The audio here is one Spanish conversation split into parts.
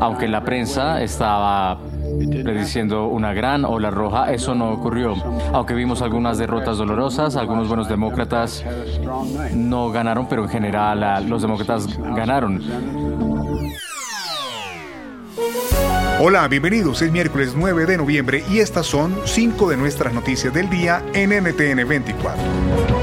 Aunque la prensa estaba prediciendo una gran ola roja, eso no ocurrió. Aunque vimos algunas derrotas dolorosas, algunos buenos demócratas no ganaron, pero en general los demócratas ganaron. Hola, bienvenidos. Es miércoles 9 de noviembre y estas son cinco de nuestras noticias del día en NTN 24.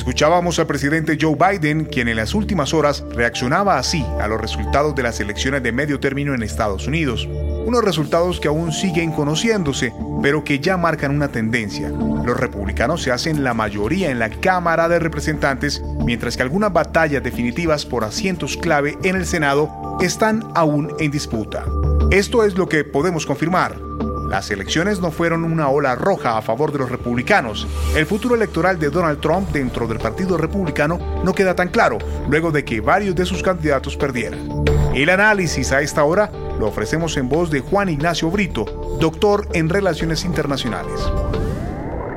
Escuchábamos al presidente Joe Biden, quien en las últimas horas reaccionaba así a los resultados de las elecciones de medio término en Estados Unidos. Unos resultados que aún siguen conociéndose, pero que ya marcan una tendencia. Los republicanos se hacen la mayoría en la Cámara de Representantes, mientras que algunas batallas definitivas por asientos clave en el Senado están aún en disputa. Esto es lo que podemos confirmar. Las elecciones no fueron una ola roja a favor de los republicanos. El futuro electoral de Donald Trump dentro del Partido Republicano no queda tan claro, luego de que varios de sus candidatos perdieran. El análisis a esta hora lo ofrecemos en voz de Juan Ignacio Brito, doctor en Relaciones Internacionales.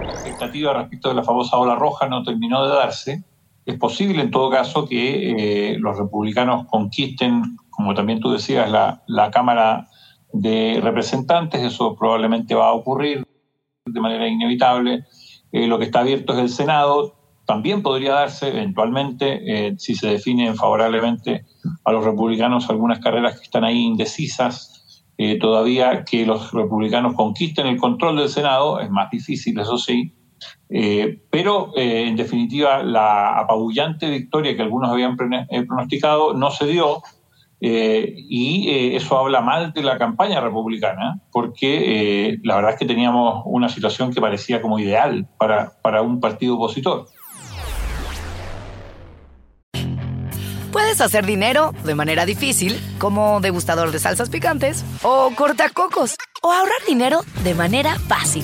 La expectativa respecto de la famosa ola roja no terminó de darse. Es posible, en todo caso, que eh, los republicanos conquisten, como también tú decías, la, la Cámara de representantes, eso probablemente va a ocurrir de manera inevitable. Eh, lo que está abierto es el Senado, también podría darse eventualmente, eh, si se definen favorablemente a los republicanos algunas carreras que están ahí indecisas, eh, todavía que los republicanos conquisten el control del Senado, es más difícil, eso sí, pero en definitiva la apabullante victoria que algunos habían pronosticado no se dio, eh, y eh, eso habla mal de la campaña republicana, porque eh, la verdad es que teníamos una situación que parecía como ideal para, para un partido opositor. Puedes hacer dinero de manera difícil, como degustador de salsas picantes, o cortacocos, o ahorrar dinero de manera fácil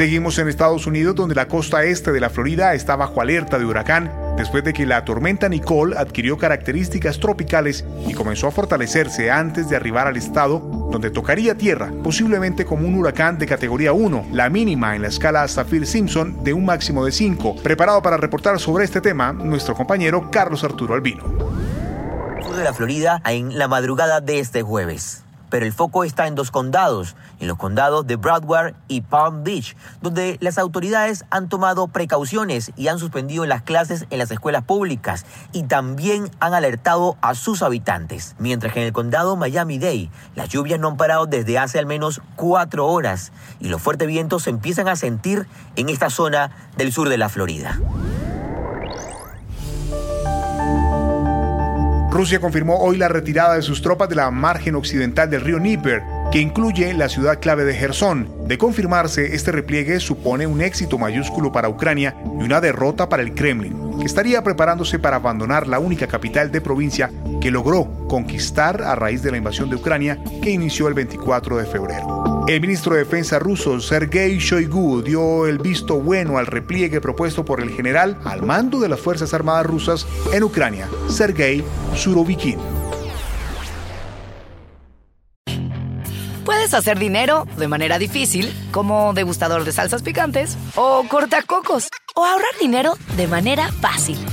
Seguimos en Estados Unidos donde la costa este de la Florida está bajo alerta de huracán después de que la tormenta Nicole adquirió características tropicales y comenzó a fortalecerse antes de arribar al estado donde tocaría tierra, posiblemente como un huracán de categoría 1, la mínima en la escala Saffir-Simpson de un máximo de 5. Preparado para reportar sobre este tema, nuestro compañero Carlos Arturo Albino. Sur de la Florida en la madrugada de este jueves pero el foco está en dos condados, en los condados de Broward y Palm Beach, donde las autoridades han tomado precauciones y han suspendido las clases en las escuelas públicas y también han alertado a sus habitantes. Mientras que en el condado Miami-Dade, las lluvias no han parado desde hace al menos cuatro horas y los fuertes vientos se empiezan a sentir en esta zona del sur de la Florida. Rusia confirmó hoy la retirada de sus tropas de la margen occidental del río Níper, que incluye la ciudad clave de Gerson. De confirmarse, este repliegue supone un éxito mayúsculo para Ucrania y una derrota para el Kremlin, que estaría preparándose para abandonar la única capital de provincia que logró conquistar a raíz de la invasión de Ucrania que inició el 24 de febrero. El ministro de Defensa ruso Sergei Shoigu dio el visto bueno al repliegue propuesto por el general al mando de las Fuerzas Armadas rusas en Ucrania, Sergei Surovikin. Puedes hacer dinero de manera difícil, como degustador de salsas picantes, o cortacocos, o ahorrar dinero de manera fácil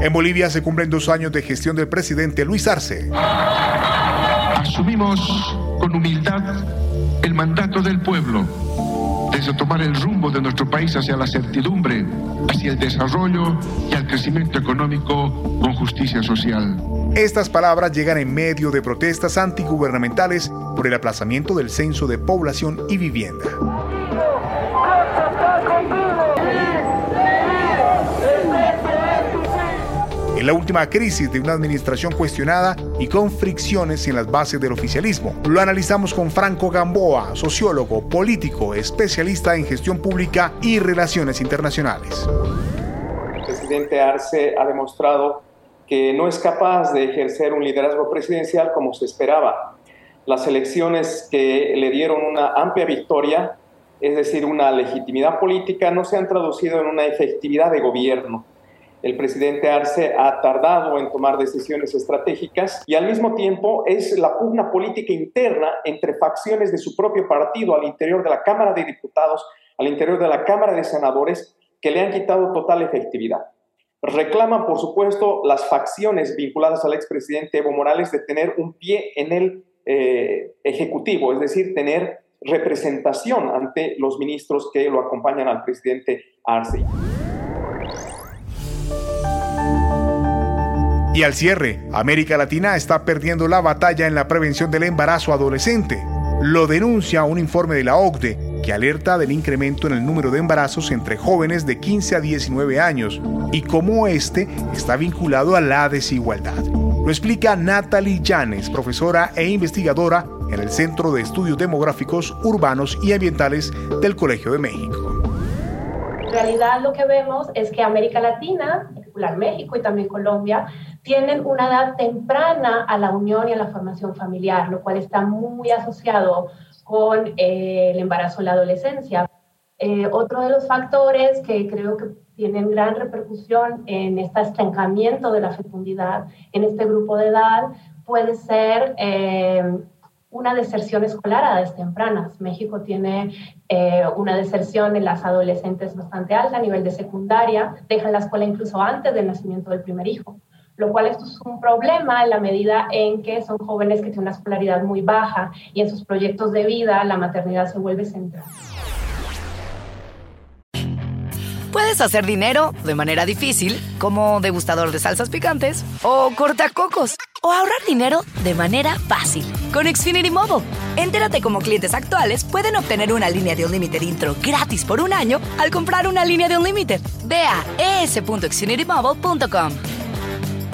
En Bolivia se cumplen dos años de gestión del presidente Luis Arce. Asumimos con humildad el mandato del pueblo desde tomar el rumbo de nuestro país hacia la certidumbre, hacia el desarrollo y al crecimiento económico con justicia social. Estas palabras llegan en medio de protestas antigubernamentales por el aplazamiento del censo de población y vivienda. En la última crisis de una administración cuestionada y con fricciones en las bases del oficialismo. Lo analizamos con Franco Gamboa, sociólogo, político, especialista en gestión pública y relaciones internacionales. El presidente Arce ha demostrado que no es capaz de ejercer un liderazgo presidencial como se esperaba. Las elecciones que le dieron una amplia victoria, es decir, una legitimidad política, no se han traducido en una efectividad de gobierno el presidente Arce ha tardado en tomar decisiones estratégicas y al mismo tiempo es la pugna política interna entre facciones de su propio partido al interior de la Cámara de Diputados, al interior de la Cámara de Senadores, que le han quitado total efectividad. Reclaman, por supuesto, las facciones vinculadas al expresidente Evo Morales de tener un pie en el eh, Ejecutivo, es decir, tener representación ante los ministros que lo acompañan al presidente Arce. Y al cierre, América Latina está perdiendo la batalla en la prevención del embarazo adolescente. Lo denuncia un informe de la OCDE que alerta del incremento en el número de embarazos entre jóvenes de 15 a 19 años y cómo este está vinculado a la desigualdad. Lo explica Natalie Llanes, profesora e investigadora en el Centro de Estudios Demográficos Urbanos y Ambientales del Colegio de México. En realidad lo que vemos es que América Latina, en particular México y también Colombia, tienen una edad temprana a la unión y a la formación familiar, lo cual está muy asociado con eh, el embarazo en la adolescencia. Eh, otro de los factores que creo que tienen gran repercusión en este estancamiento de la fecundidad en este grupo de edad puede ser eh, una deserción escolar a edades tempranas. México tiene una deserción en las adolescentes bastante alta a nivel de secundaria, dejan la escuela incluso antes del nacimiento del primer hijo lo cual esto es un problema en la medida en que son jóvenes que tienen una escolaridad muy baja y en sus proyectos de vida la maternidad se vuelve central. Puedes hacer dinero de manera difícil, como degustador de salsas picantes, o cortacocos, o ahorrar dinero de manera fácil con Xfinity Mobile. Entérate cómo clientes actuales pueden obtener una línea de un límite intro gratis por un año al comprar una línea de un límite. Ve a es.xfinitymobile.com.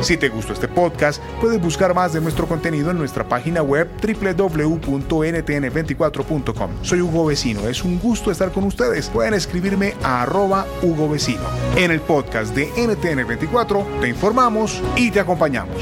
Si te gustó este podcast, puedes buscar más de nuestro contenido en nuestra página web www.ntn24.com. Soy Hugo Vecino, es un gusto estar con ustedes. Pueden escribirme a arroba Hugo Vecino. En el podcast de NTN24 te informamos y te acompañamos.